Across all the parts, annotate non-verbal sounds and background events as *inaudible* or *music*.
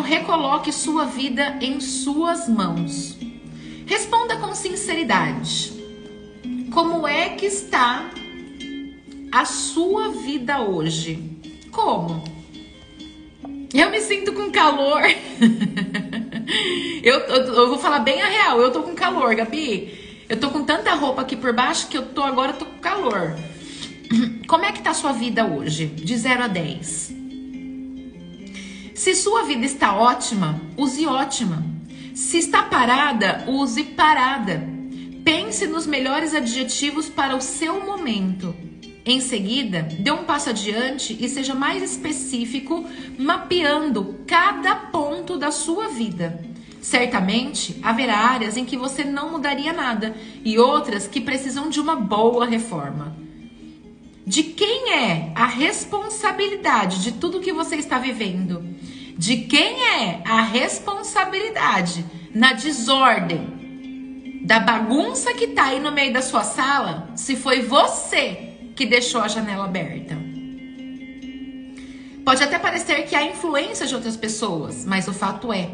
Recoloque sua vida em suas mãos. Responda com sinceridade. Como é que está a sua vida hoje? Como? Eu me sinto com calor. *laughs* eu, eu, eu, vou falar bem a real. Eu tô com calor, Gabi. Eu tô com tanta roupa aqui por baixo que eu tô agora tô com calor. *clears throat* Como é que tá a sua vida hoje? De 0 a 10. Se sua vida está ótima, use ótima. Se está parada, use parada. Pense nos melhores adjetivos para o seu momento. Em seguida, dê um passo adiante e seja mais específico, mapeando cada ponto da sua vida. Certamente haverá áreas em que você não mudaria nada e outras que precisam de uma boa reforma. De quem é a responsabilidade de tudo que você está vivendo? De quem é a responsabilidade na desordem da bagunça que tá aí no meio da sua sala? Se foi você que deixou a janela aberta. Pode até parecer que há influência de outras pessoas, mas o fato é,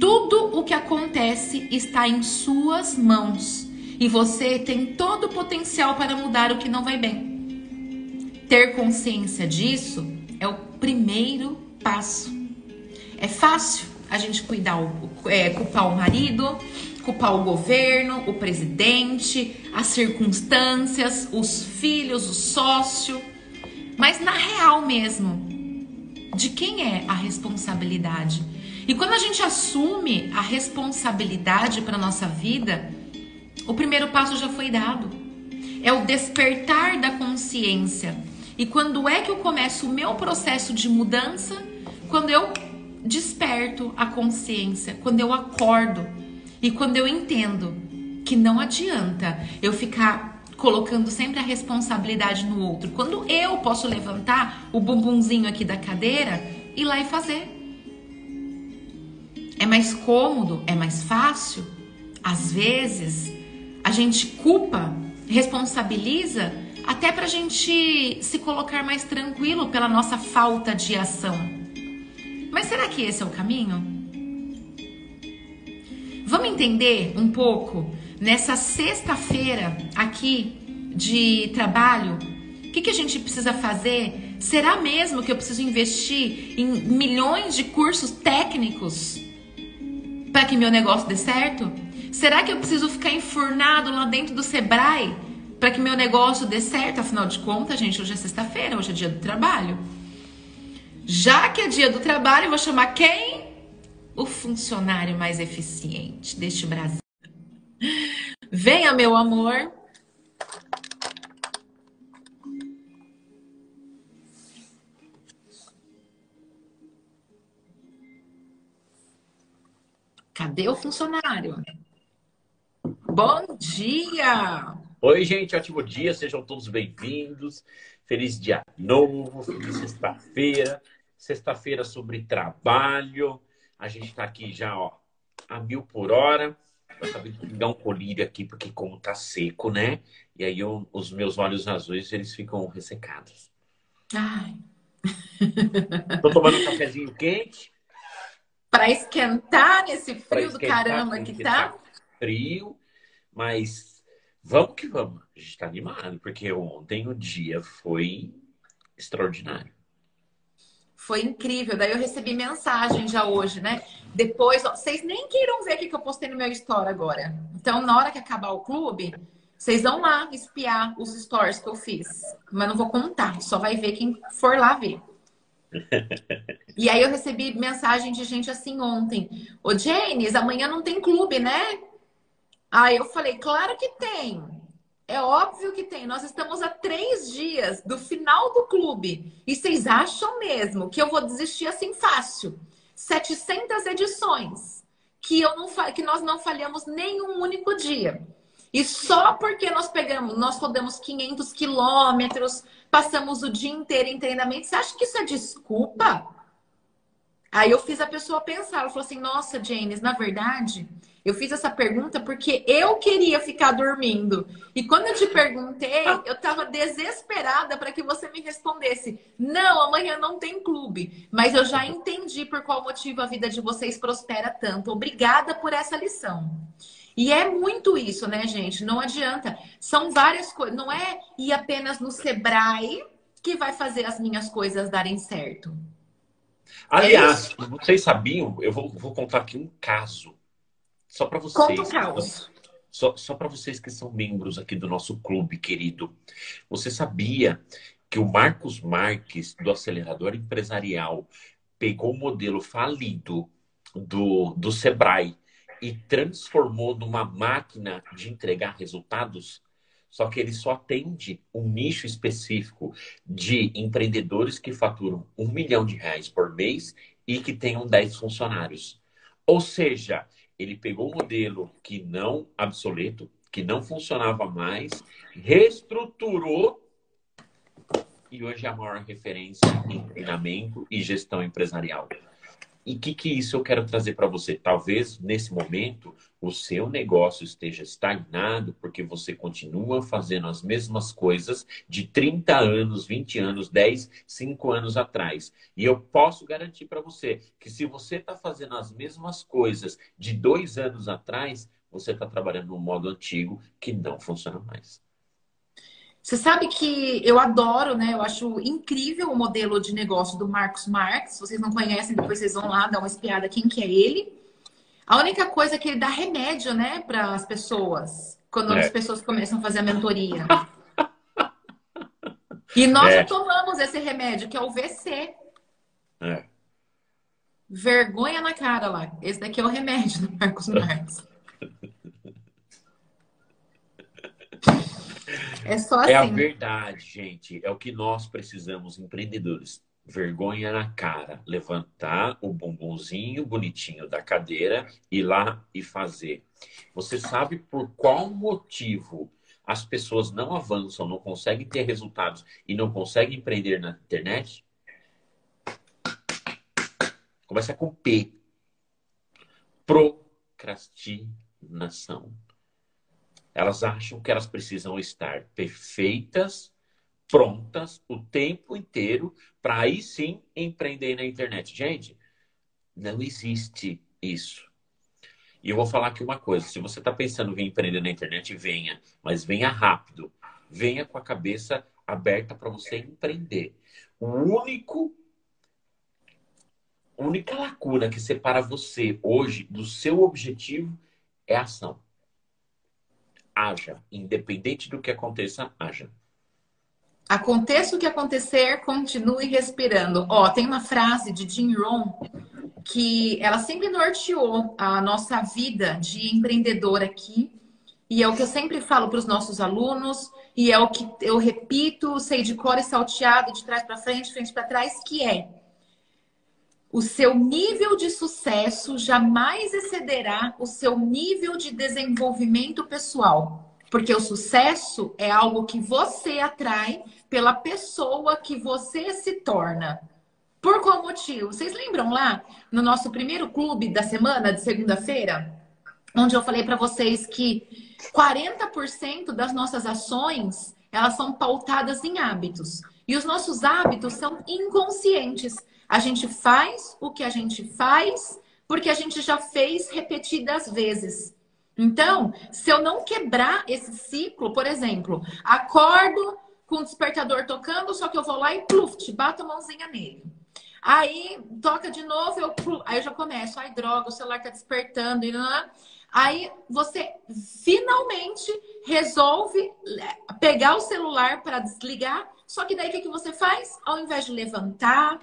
tudo o que acontece está em suas mãos e você tem todo o potencial para mudar o que não vai bem. Ter consciência disso é o primeiro passo. É fácil a gente cuidar, é, culpar o marido, culpar o governo, o presidente, as circunstâncias, os filhos, o sócio. Mas na real mesmo, de quem é a responsabilidade? E quando a gente assume a responsabilidade para nossa vida, o primeiro passo já foi dado. É o despertar da consciência e quando é que eu começo o meu processo de mudança? Quando eu desperto a consciência, quando eu acordo e quando eu entendo que não adianta eu ficar colocando sempre a responsabilidade no outro. Quando eu posso levantar o bumbumzinho aqui da cadeira e lá e fazer. É mais cômodo, é mais fácil. Às vezes a gente culpa, responsabiliza até para a gente se colocar mais tranquilo pela nossa falta de ação. Mas será que esse é o caminho? Vamos entender um pouco nessa sexta-feira aqui de trabalho? O que, que a gente precisa fazer? Será mesmo que eu preciso investir em milhões de cursos técnicos para que meu negócio dê certo? Será que eu preciso ficar enfurnado lá dentro do Sebrae para que meu negócio dê certo. Afinal de contas, gente, hoje é sexta-feira, hoje é dia do trabalho. Já que é dia do trabalho, eu vou chamar quem? O funcionário mais eficiente deste Brasil. Venha, meu amor. Cadê o funcionário? Bom dia! Oi, gente, ótimo dia, sejam todos bem-vindos. Feliz dia novo, feliz sexta-feira. Sexta-feira sobre trabalho. A gente está aqui já, ó, a mil por hora. Eu acabei de pegar um colírio aqui, porque como tá seco, né? E aí eu, os meus olhos azuis, eles ficam ressecados. Ai. Tô tomando um cafezinho quente. Para esquentar nesse frio esquentar, do caramba que tá. Frio, mas Vamos que vamos. A gente está animado, porque ontem o dia foi extraordinário. Foi incrível. Daí eu recebi mensagem já hoje, né? Depois, ó, vocês nem queiram ver o que eu postei no meu story agora. Então, na hora que acabar o clube, vocês vão lá espiar os stories que eu fiz. Mas não vou contar, só vai ver quem for lá ver. *laughs* e aí eu recebi mensagem de gente assim ontem. Ô, Janes, amanhã não tem clube, né? Aí eu falei, claro que tem. É óbvio que tem. Nós estamos a três dias do final do clube. E vocês acham mesmo que eu vou desistir assim fácil? 700 edições. Que, eu não, que nós não falhamos nenhum único dia. E só porque nós pegamos, nós rodamos 500 quilômetros, passamos o dia inteiro em treinamento, você acha que isso é desculpa? Aí eu fiz a pessoa pensar, ela falou assim: "Nossa, James, na verdade, eu fiz essa pergunta porque eu queria ficar dormindo. E quando eu te perguntei, eu estava desesperada para que você me respondesse: "Não, amanhã não tem clube". Mas eu já entendi por qual motivo a vida de vocês prospera tanto. Obrigada por essa lição. E é muito isso, né, gente? Não adianta. São várias coisas. Não é ir apenas no Sebrae que vai fazer as minhas coisas darem certo. Aliás, é vocês sabiam? Eu vou, vou, contar aqui um caso. Só para vocês. Conta um caos. Só, só para vocês que são membros aqui do nosso clube, querido. Você sabia que o Marcos Marques, do Acelerador Empresarial, pegou o modelo falido do, do Sebrae e transformou numa máquina de entregar resultados? Só que ele só atende um nicho específico de empreendedores que faturam um milhão de reais por mês e que tenham 10 funcionários. Ou seja, ele pegou um modelo que não obsoleto, que não funcionava mais, reestruturou e hoje é a maior referência em treinamento e gestão empresarial. E o que, que isso eu quero trazer para você? Talvez nesse momento o seu negócio esteja estagnado porque você continua fazendo as mesmas coisas de 30 anos, 20 anos, 10, 5 anos atrás. E eu posso garantir para você que se você está fazendo as mesmas coisas de dois anos atrás, você está trabalhando no modo antigo que não funciona mais. Você sabe que eu adoro, né? Eu acho incrível o modelo de negócio do Marcos Marx. Se vocês não conhecem, depois vocês vão lá dar uma espiada quem que é ele. A única coisa é que ele dá remédio, né, para as pessoas, quando é. as pessoas começam a fazer a mentoria. *laughs* E nós é. tomamos esse remédio, que é o VC. É. Vergonha na cara lá. Esse daqui é o remédio do Marcos Marx. *laughs* É só assim. É a assim. verdade, gente. É o que nós precisamos, empreendedores. Vergonha na cara. Levantar o bumbumzinho bonitinho da cadeira, ir lá e fazer. Você sabe por qual motivo as pessoas não avançam, não conseguem ter resultados e não conseguem empreender na internet? Começa com P. Procrastinação. Elas acham que elas precisam estar perfeitas, prontas o tempo inteiro para aí sim empreender na internet. Gente, não existe isso. E eu vou falar aqui uma coisa: se você está pensando em empreender na internet, venha, mas venha rápido. Venha com a cabeça aberta para você empreender. O único única lacuna que separa você hoje do seu objetivo é a ação haja. Independente do que aconteça, haja. Aconteça o que acontecer, continue respirando. Ó, tem uma frase de Jim Rohn que ela sempre norteou a nossa vida de empreendedor aqui. E é o que eu sempre falo para os nossos alunos, e é o que eu repito, sei de cor e salteado, de trás para frente, frente para trás, que é o seu nível de sucesso jamais excederá o seu nível de desenvolvimento pessoal. Porque o sucesso é algo que você atrai pela pessoa que você se torna. Por qual motivo? Vocês lembram lá no nosso primeiro clube da semana, de segunda-feira? Onde eu falei para vocês que 40% das nossas ações elas são pautadas em hábitos. E os nossos hábitos são inconscientes. A gente faz o que a gente faz porque a gente já fez repetidas vezes. Então, se eu não quebrar esse ciclo, por exemplo, acordo com o despertador tocando, só que eu vou lá e pluft, bato a mãozinha nele. Aí toca de novo, eu aí eu já começo, ai droga, o celular tá despertando e Aí você finalmente resolve pegar o celular para desligar, só que daí o que, que você faz? Ao invés de levantar,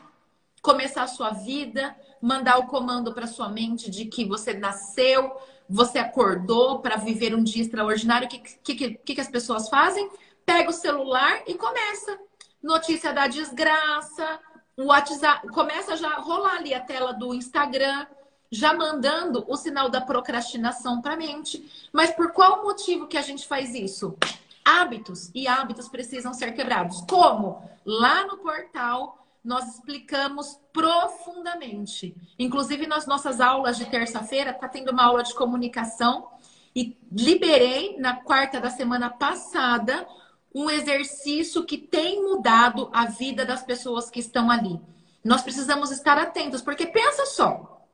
começar a sua vida, mandar o comando para sua mente de que você nasceu, você acordou para viver um dia extraordinário. O que, que, que, que as pessoas fazem? Pega o celular e começa. Notícia da desgraça, o WhatsApp, começa já a rolar ali a tela do Instagram, já mandando o sinal da procrastinação para a mente. Mas por qual motivo que a gente faz isso? Hábitos e hábitos precisam ser quebrados. Como? Lá no portal nós explicamos profundamente. Inclusive, nas nossas aulas de terça-feira, está tendo uma aula de comunicação e liberei na quarta da semana passada um exercício que tem mudado a vida das pessoas que estão ali. Nós precisamos estar atentos, porque pensa só,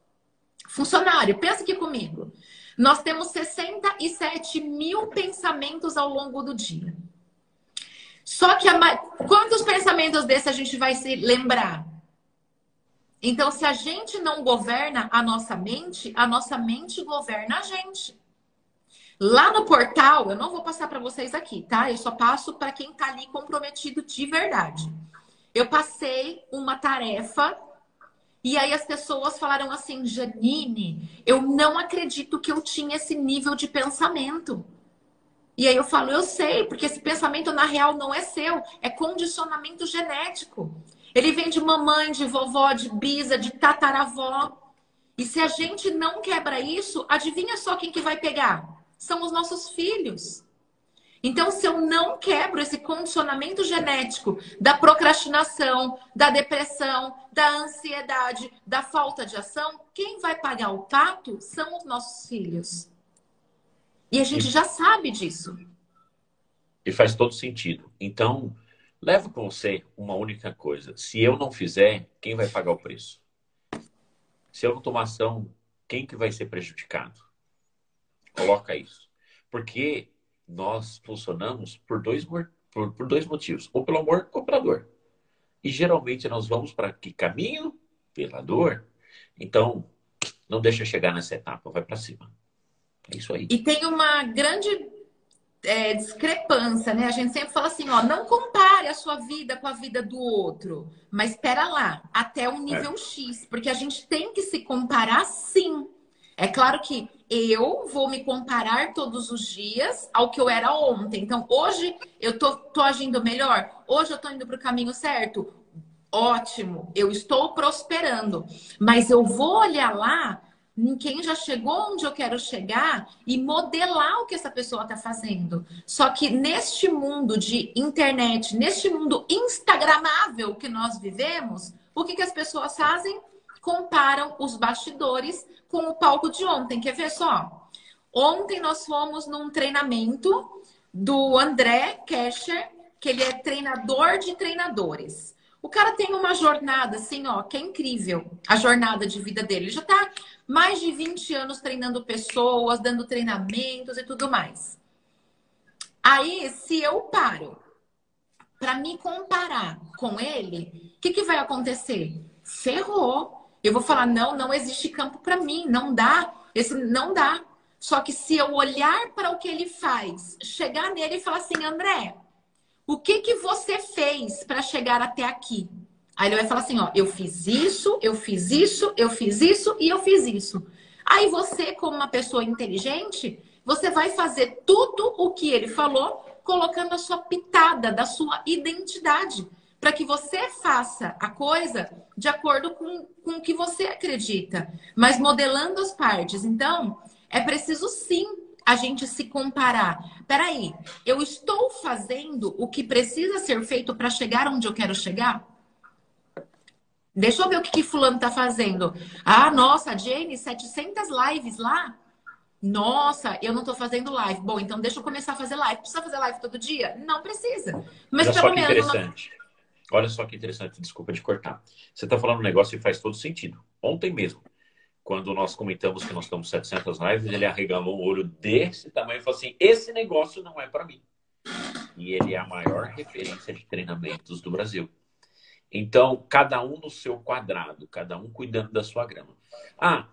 funcionário, pensa aqui comigo. Nós temos 67 mil pensamentos ao longo do dia. Só que a... quantos pensamentos desses a gente vai se lembrar? Então, se a gente não governa a nossa mente, a nossa mente governa a gente. Lá no portal, eu não vou passar para vocês aqui, tá? Eu só passo para quem está ali comprometido de verdade. Eu passei uma tarefa e aí as pessoas falaram assim: Janine, eu não acredito que eu tinha esse nível de pensamento. E aí eu falo, eu sei, porque esse pensamento na real não é seu, é condicionamento genético. Ele vem de mamãe, de vovó, de bisa, de tataravó. E se a gente não quebra isso, adivinha só quem que vai pegar? São os nossos filhos. Então, se eu não quebro esse condicionamento genético da procrastinação, da depressão, da ansiedade, da falta de ação, quem vai pagar o pato são os nossos filhos. E a gente já sabe disso. E faz todo sentido. Então, leva com você uma única coisa. Se eu não fizer, quem vai pagar o preço? Se eu não tomar ação, quem que vai ser prejudicado? Coloca isso. Porque nós funcionamos por dois, por, por dois motivos. Ou pelo amor ou pela dor. E geralmente nós vamos para que caminho? Pela dor. Então, não deixa chegar nessa etapa, vai para cima. É isso aí. E tem uma grande é, discrepância, né? A gente sempre fala assim, ó, não compare a sua vida com a vida do outro. Mas espera lá, até o nível é. X, porque a gente tem que se comparar sim. É claro que eu vou me comparar todos os dias ao que eu era ontem. Então, hoje eu tô, tô agindo melhor, hoje eu tô indo para o caminho certo. Ótimo, eu estou prosperando. Mas eu vou olhar lá em quem já chegou onde eu quero chegar e modelar o que essa pessoa está fazendo. Só que neste mundo de internet, neste mundo instagramável que nós vivemos, o que, que as pessoas fazem? Comparam os bastidores com o palco de ontem. Quer ver só? Ontem nós fomos num treinamento do André Kescher, que ele é treinador de treinadores. O cara tem uma jornada, assim, ó, que é incrível. A jornada de vida dele. Ele já tá mais de 20 anos treinando pessoas, dando treinamentos e tudo mais. Aí, se eu paro para me comparar com ele, o que, que vai acontecer? Ferrou. Eu vou falar, não, não existe campo para mim, não dá. Esse não dá. Só que se eu olhar para o que ele faz, chegar nele e falar assim, André, o que que você fez para chegar até aqui? Aí ele vai falar assim, ó, eu fiz isso, eu fiz isso, eu fiz isso e eu fiz isso. Aí você, como uma pessoa inteligente, você vai fazer tudo o que ele falou, colocando a sua pitada da sua identidade, para que você faça a coisa de acordo com, com o que você acredita, mas modelando as partes. Então, é preciso sim a gente se comparar. Peraí, eu estou fazendo o que precisa ser feito para chegar onde eu quero chegar? Deixa eu ver o que, que fulano tá fazendo. Ah, nossa, Jane, 700 lives lá? Nossa, eu não tô fazendo live. Bom, então deixa eu começar a fazer live. Precisa fazer live todo dia? Não precisa. Mas Olha pelo menos. Interessante. Olha só que interessante, desculpa de cortar. Você está falando um negócio que faz todo sentido. Ontem mesmo, quando nós comentamos que nós estamos 700 lives, ele arregalou um olho desse tamanho e falou assim: esse negócio não é para mim. E ele é a maior referência de treinamentos do Brasil. Então, cada um no seu quadrado, cada um cuidando da sua grama. Ah,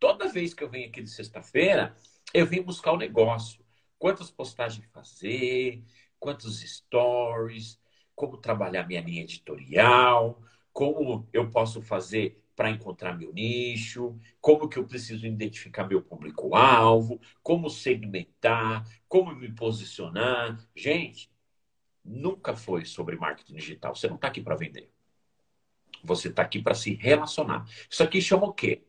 toda vez que eu venho aqui de sexta-feira, eu vim buscar o negócio. Quantas postagens fazer, quantos stories, como trabalhar minha linha editorial, como eu posso fazer para encontrar meu nicho, como que eu preciso identificar meu público-alvo, como segmentar, como me posicionar. Gente, nunca foi sobre marketing digital. Você não está aqui para vender. Você está aqui para se relacionar. Isso aqui chama o quê?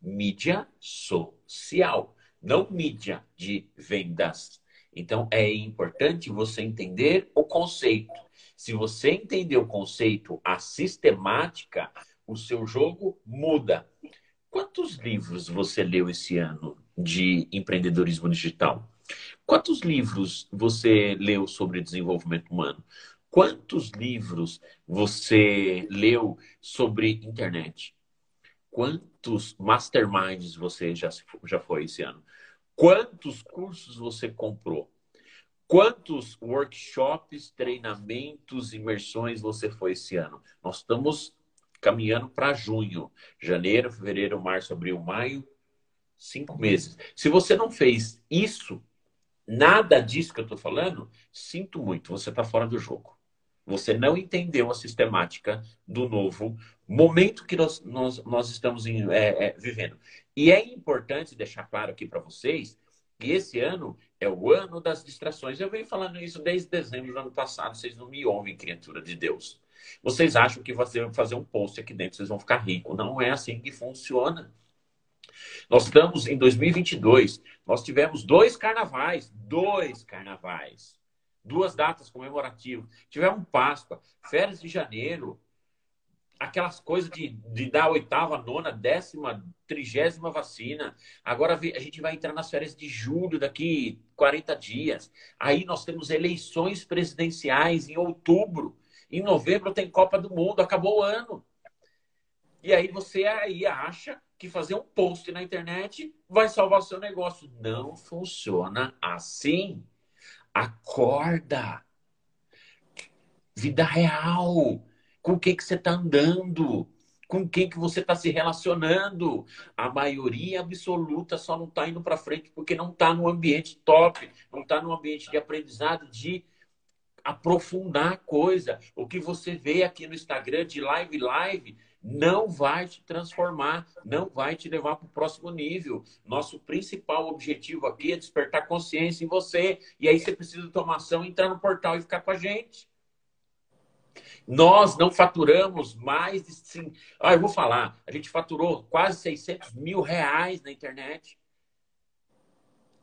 Mídia social. Não mídia de vendas. Então, é importante você entender o conceito. Se você entender o conceito, a sistemática, o seu jogo muda. Quantos livros você leu esse ano de empreendedorismo digital? Quantos livros você leu sobre desenvolvimento humano? Quantos livros você leu sobre internet? Quantos masterminds você já, já foi esse ano? Quantos cursos você comprou? Quantos workshops, treinamentos, imersões você foi esse ano? Nós estamos caminhando para junho. Janeiro, fevereiro, março, abril, maio. Cinco meses. Se você não fez isso, nada disso que eu estou falando, sinto muito, você está fora do jogo. Você não entendeu a sistemática do novo momento que nós, nós, nós estamos em, é, é, vivendo. E é importante deixar claro aqui para vocês que esse ano é o ano das distrações. Eu venho falando isso desde dezembro do ano passado. Vocês não me ouvem, criatura de Deus. Vocês acham que fazer, fazer um post aqui dentro vocês vão ficar ricos. Não é assim que funciona. Nós estamos em 2022. Nós tivemos dois carnavais. Dois carnavais duas datas comemorativas. Tivemos Páscoa, férias de janeiro, aquelas coisas de, de dar oitava, nona, décima, trigésima vacina. Agora a gente vai entrar nas férias de julho, daqui 40 dias. Aí nós temos eleições presidenciais em outubro. Em novembro tem Copa do Mundo, acabou o ano. E aí você aí acha que fazer um post na internet vai salvar seu negócio. Não funciona assim. Acorda. Vida real. Com quem que você está andando? Com quem que você está se relacionando? A maioria absoluta só não está indo para frente porque não está no ambiente top, não está no ambiente de aprendizado, de aprofundar a coisa. O que você vê aqui no Instagram de live live não vai te transformar, não vai te levar para o próximo nível. Nosso principal objetivo aqui é despertar consciência em você. E aí você precisa tomar ação, entrar no portal e ficar com a gente. Nós não faturamos mais de. Sim, ah, eu vou falar. A gente faturou quase 600 mil reais na internet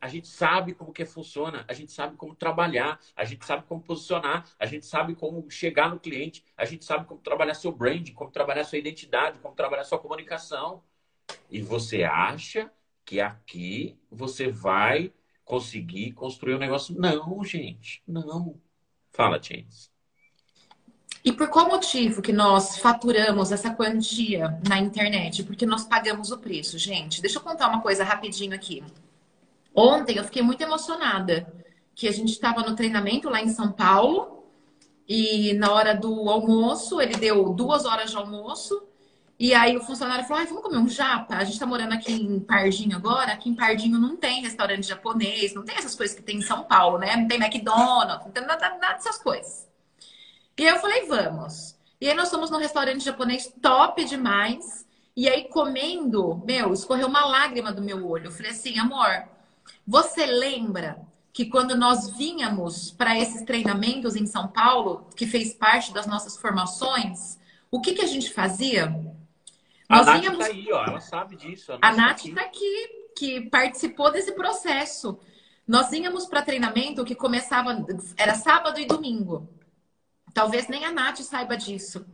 a gente sabe como que funciona, a gente sabe como trabalhar, a gente sabe como posicionar, a gente sabe como chegar no cliente, a gente sabe como trabalhar seu brand, como trabalhar sua identidade, como trabalhar sua comunicação. E você acha que aqui você vai conseguir construir um negócio? Não, gente, não. Fala, James. E por qual motivo que nós faturamos essa quantia na internet? Porque nós pagamos o preço, gente. Deixa eu contar uma coisa rapidinho aqui. Ontem eu fiquei muito emocionada que a gente estava no treinamento lá em São Paulo e na hora do almoço, ele deu duas horas de almoço e aí o funcionário falou, vamos comer um japa? A gente está morando aqui em Pardinho agora, aqui em Pardinho não tem restaurante japonês, não tem essas coisas que tem em São Paulo, né? Não tem McDonald's, não tem nada, nada dessas coisas. E aí eu falei, vamos. E aí nós fomos num restaurante japonês top demais. E aí comendo, meu, escorreu uma lágrima do meu olho. Eu falei assim, amor, você lembra que quando nós vínhamos para esses treinamentos em São Paulo, que fez parte das nossas formações, o que, que a gente fazia? Nós a Nath vínhamos... tá aí, ó, ela sabe disso. A, a Nath está aqui. aqui, que participou desse processo. Nós vínhamos para treinamento que começava, era sábado e domingo. Talvez nem a Nath saiba disso.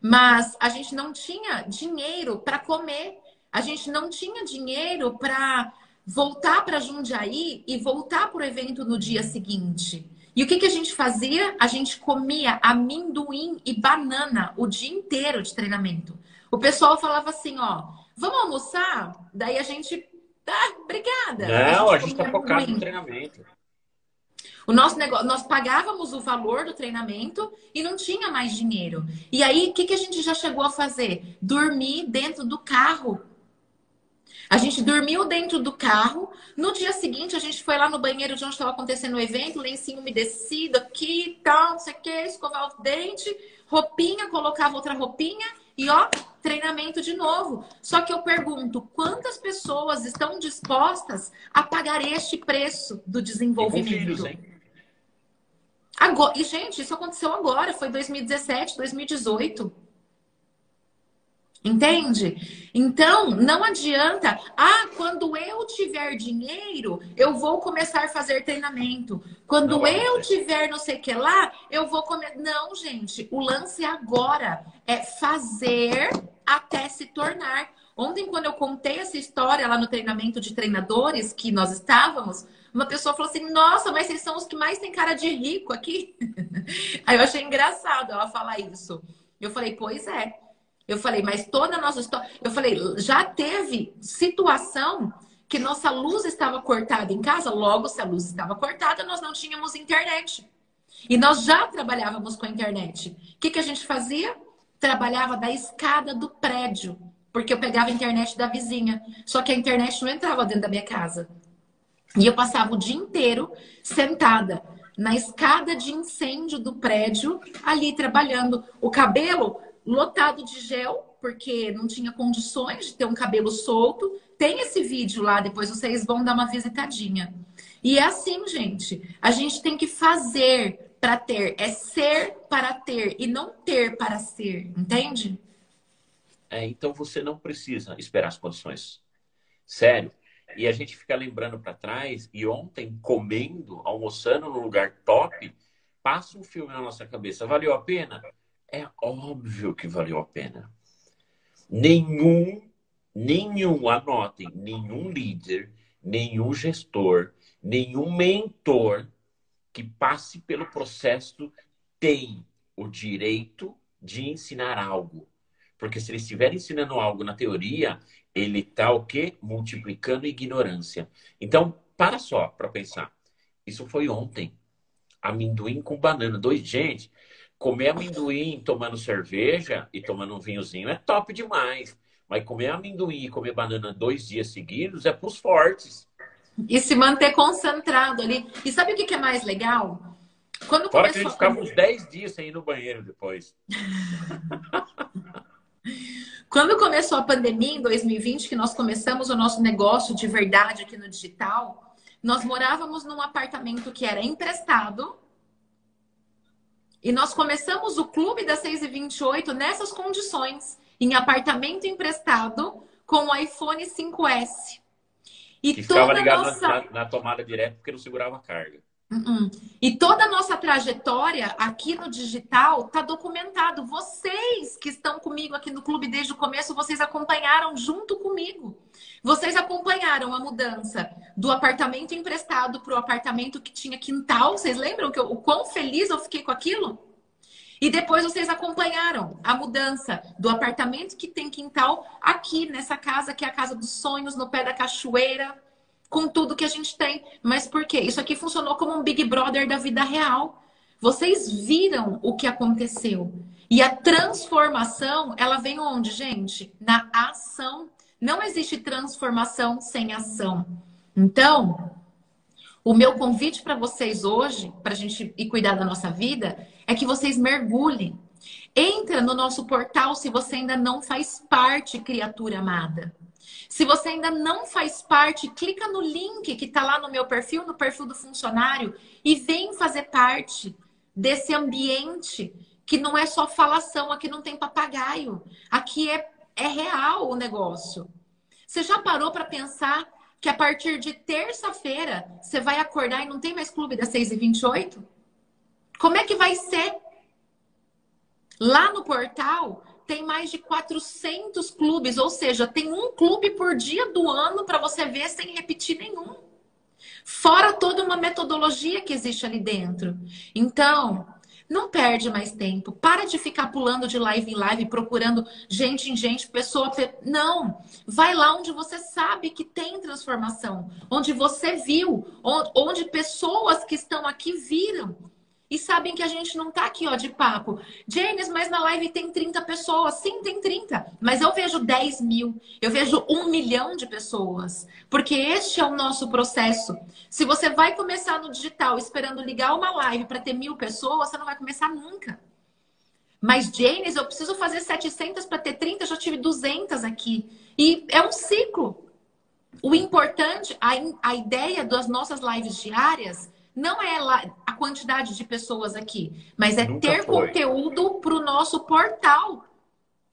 Mas a gente não tinha dinheiro para comer. A gente não tinha dinheiro para voltar para Jundiaí e voltar para o evento no dia seguinte. E o que, que a gente fazia? A gente comia amendoim e banana o dia inteiro de treinamento. O pessoal falava assim, ó, vamos almoçar? Daí a gente, ah, obrigada. Não, a gente está focado no treinamento. O nosso negócio, nós pagávamos o valor do treinamento e não tinha mais dinheiro. E aí, o que, que a gente já chegou a fazer? Dormir dentro do carro a gente dormiu dentro do carro. No dia seguinte, a gente foi lá no banheiro de onde estava acontecendo o evento, lencinho umedecido aqui, tal, não sei o que, escovar o dente, roupinha, colocava outra roupinha e ó, treinamento de novo. Só que eu pergunto, quantas pessoas estão dispostas a pagar este preço do desenvolvimento? Filhos, agora, e, gente, isso aconteceu agora, foi 2017, 2018. Entende? Então, não adianta, ah, quando eu tiver dinheiro, eu vou começar a fazer treinamento. Quando não, eu tiver não sei o que lá, eu vou comer. Não, gente, o lance agora é fazer até se tornar. Ontem, quando eu contei essa história lá no treinamento de treinadores que nós estávamos, uma pessoa falou assim: Nossa, mas vocês são os que mais têm cara de rico aqui. *laughs* Aí eu achei engraçado ela falar isso. Eu falei: Pois é. Eu falei, mas toda a nossa história. Eu falei, já teve situação que nossa luz estava cortada em casa, logo, se a luz estava cortada, nós não tínhamos internet. E nós já trabalhávamos com a internet. O que, que a gente fazia? Trabalhava da escada do prédio, porque eu pegava a internet da vizinha. Só que a internet não entrava dentro da minha casa. E eu passava o dia inteiro sentada na escada de incêndio do prédio, ali trabalhando. O cabelo lotado de gel, porque não tinha condições de ter um cabelo solto. Tem esse vídeo lá, depois vocês vão dar uma visitadinha. E é assim, gente. A gente tem que fazer para ter. É ser para ter e não ter para ser. Entende? É, então você não precisa esperar as condições. Sério. E a gente fica lembrando para trás, e ontem, comendo, almoçando num lugar top, passa um filme na nossa cabeça. Valeu a pena? É óbvio que valeu a pena. Nenhum, nenhum, anotem, nenhum líder, nenhum gestor, nenhum mentor que passe pelo processo tem o direito de ensinar algo. Porque se ele estiver ensinando algo na teoria, ele está o quê? Multiplicando ignorância. Então, para só para pensar. Isso foi ontem. Amendoim com banana. Dois, gente, comer amendoim tomando cerveja e tomando um vinhozinho é top demais. Mas comer amendoim e comer banana dois dias seguidos é para os fortes. E se manter concentrado ali. E sabe o que é mais legal? Quando Fora que a gente ficava uns 10 dias sem ir no banheiro depois. *laughs* Quando começou a pandemia, em 2020, que nós começamos o nosso negócio de verdade aqui no digital, nós morávamos num apartamento que era emprestado e nós começamos o clube das 6 e 28 nessas condições, em apartamento emprestado com o iPhone 5S. E que toda ligado nossa... na, na, tomada direta porque não segurava a carga. Uh -uh. E toda a nossa trajetória aqui no digital está documentado. Vocês que estão comigo aqui no clube desde o começo, vocês acompanharam junto comigo. Vocês acompanharam a mudança do apartamento emprestado para o apartamento que tinha quintal. Vocês lembram que eu, o quão feliz eu fiquei com aquilo? E depois vocês acompanharam a mudança do apartamento que tem quintal aqui nessa casa que é a casa dos sonhos no pé da cachoeira com tudo que a gente tem. Mas por quê? Isso aqui funcionou como um Big Brother da vida real. Vocês viram o que aconteceu. E a transformação, ela vem onde, gente? Na ação. Não existe transformação sem ação. Então, o meu convite para vocês hoje, para a gente ir cuidar da nossa vida, é que vocês mergulhem. Entra no nosso portal se você ainda não faz parte, criatura amada. Se você ainda não faz parte, clica no link que está lá no meu perfil, no perfil do funcionário, e vem fazer parte desse ambiente que não é só falação, aqui não tem papagaio, aqui é, é real o negócio. Você já parou para pensar que a partir de terça-feira você vai acordar e não tem mais clube das 6 e 28? Como é que vai ser? Lá no portal tem mais de 400 clubes, ou seja, tem um clube por dia do ano para você ver sem repetir nenhum. Fora toda uma metodologia que existe ali dentro. Então, não perde mais tempo. Para de ficar pulando de live em live, procurando gente em gente, pessoa. Não. Vai lá onde você sabe que tem transformação. Onde você viu. Onde pessoas que estão aqui viram e sabem que a gente não tá aqui, ó, de papo. James, mas na live tem 30 pessoas. Sim, tem 30. Mas eu vejo 10 mil. Eu vejo um milhão de pessoas. Porque este é o nosso processo. Se você vai começar no digital esperando ligar uma live para ter mil pessoas, você não vai começar nunca. Mas, James, eu preciso fazer 700 para ter 30. Já tive 200 aqui. E é um ciclo. O importante, a, a ideia das nossas lives diárias não é a quantidade de pessoas aqui, mas é Nunca ter foi. conteúdo para o nosso portal.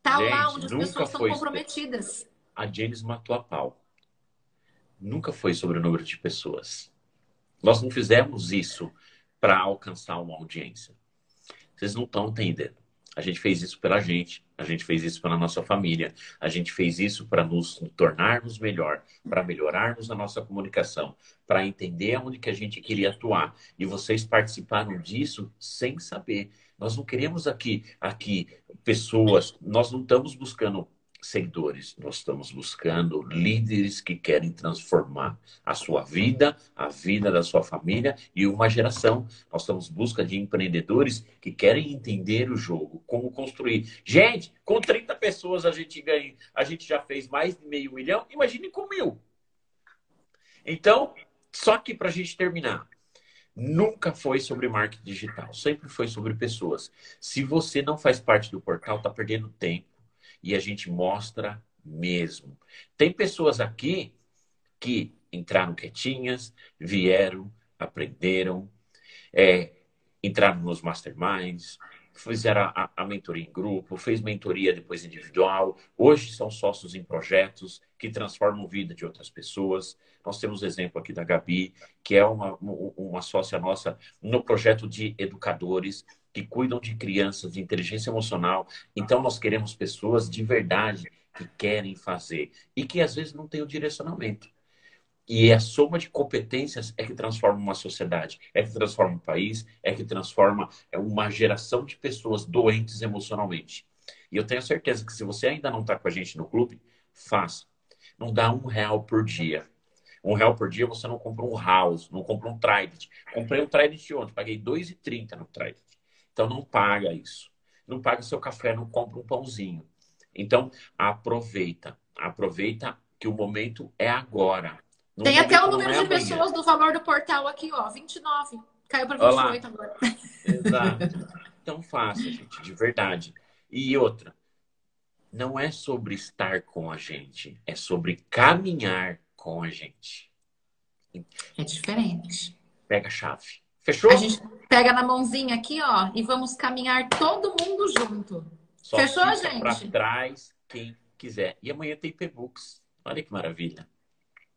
Tá Gente, lá onde as pessoas estão comprometidas. A James matou a pau. Nunca foi sobre o número de pessoas. Nós não fizemos isso para alcançar uma audiência. Vocês não estão entendendo. A gente fez isso pela gente, a gente fez isso pela nossa família, a gente fez isso para nos tornarmos melhor, para melhorarmos a nossa comunicação, para entender onde que a gente queria atuar. E vocês participaram disso sem saber. Nós não queremos aqui, aqui pessoas, nós não estamos buscando seguidores, nós estamos buscando líderes que querem transformar a sua vida, a vida da sua família e uma geração. Nós estamos em busca de empreendedores que querem entender o jogo, como construir. Gente, com 30 pessoas a gente ganha, a gente já fez mais de meio milhão, imagine com mil. Então, só que para a gente terminar, nunca foi sobre marketing digital, sempre foi sobre pessoas. Se você não faz parte do portal, está perdendo tempo e a gente mostra mesmo. Tem pessoas aqui que entraram quietinhas, vieram, aprenderam, é, entraram nos masterminds, fizeram a, a, mentoria em grupo, fez mentoria depois individual, hoje são sócios em projetos que transformam a vida de outras pessoas. Nós temos o exemplo aqui da Gabi, que é uma, uma sócia nossa no projeto de educadores, que cuidam de crianças, de inteligência emocional. Então, nós queremos pessoas de verdade que querem fazer e que às vezes não têm o direcionamento. E a soma de competências é que transforma uma sociedade, é que transforma um país, é que transforma é uma geração de pessoas doentes emocionalmente. E eu tenho certeza que se você ainda não está com a gente no clube, faça. Não dá um real por dia. Um real por dia você não compra um house, não compra um Trident. Comprei um Trident ontem, paguei R$ 2,30 no Trident. Então não paga isso. Não paga seu café, não compra um pãozinho. Então aproveita. Aproveita que o momento é agora. No Tem até o número é de pessoas do valor do portal aqui, ó, 29. Caiu para 28 Olá. agora. Exato. *laughs* Então faça, gente, de verdade. E outra, não é sobre estar com a gente, é sobre caminhar com a gente. É diferente. Pega a chave. Fechou? A gente pega na mãozinha aqui, ó, e vamos caminhar todo mundo junto. Só Fechou, gente? Para trás, quem quiser. E amanhã tem e-books. Olha que maravilha.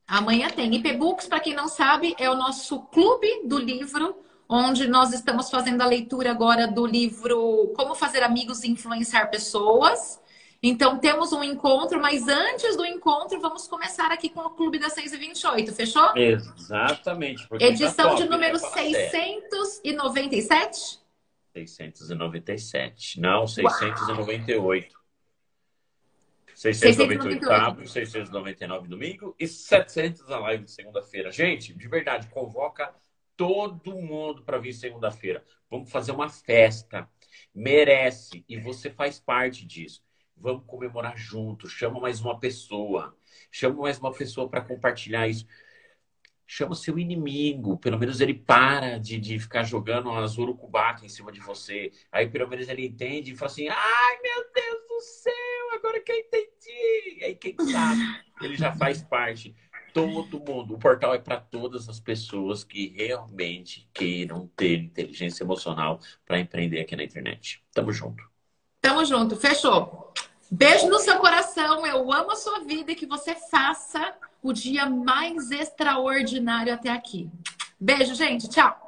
Amanhã tem e-books, para quem não sabe, é o nosso clube do livro, onde nós estamos fazendo a leitura agora do livro Como Fazer Amigos e Influenciar Pessoas. Então, temos um encontro, mas antes do encontro, vamos começar aqui com o Clube das 6 e 28, fechou? Exatamente. Edição top, de número 697? 697. Não, 698. Uau. 698 sábado, 699 domingo e 700 a live de segunda-feira. Gente, de verdade, convoca todo mundo para vir segunda-feira. Vamos fazer uma festa. Merece. E você faz parte disso. Vamos comemorar juntos. Chama mais uma pessoa. Chama mais uma pessoa para compartilhar isso. Chama seu inimigo. Pelo menos ele para de, de ficar jogando as urucubaca em cima de você. Aí pelo menos ele entende e fala assim: ai meu Deus do céu, agora que eu entendi. Aí quem sabe ele já faz parte. Todo mundo. O portal é para todas as pessoas que realmente queiram ter inteligência emocional para empreender aqui na internet. Tamo junto. Tamo junto. Fechou. Beijo no seu coração. Eu amo a sua vida e que você faça o dia mais extraordinário até aqui. Beijo, gente. Tchau.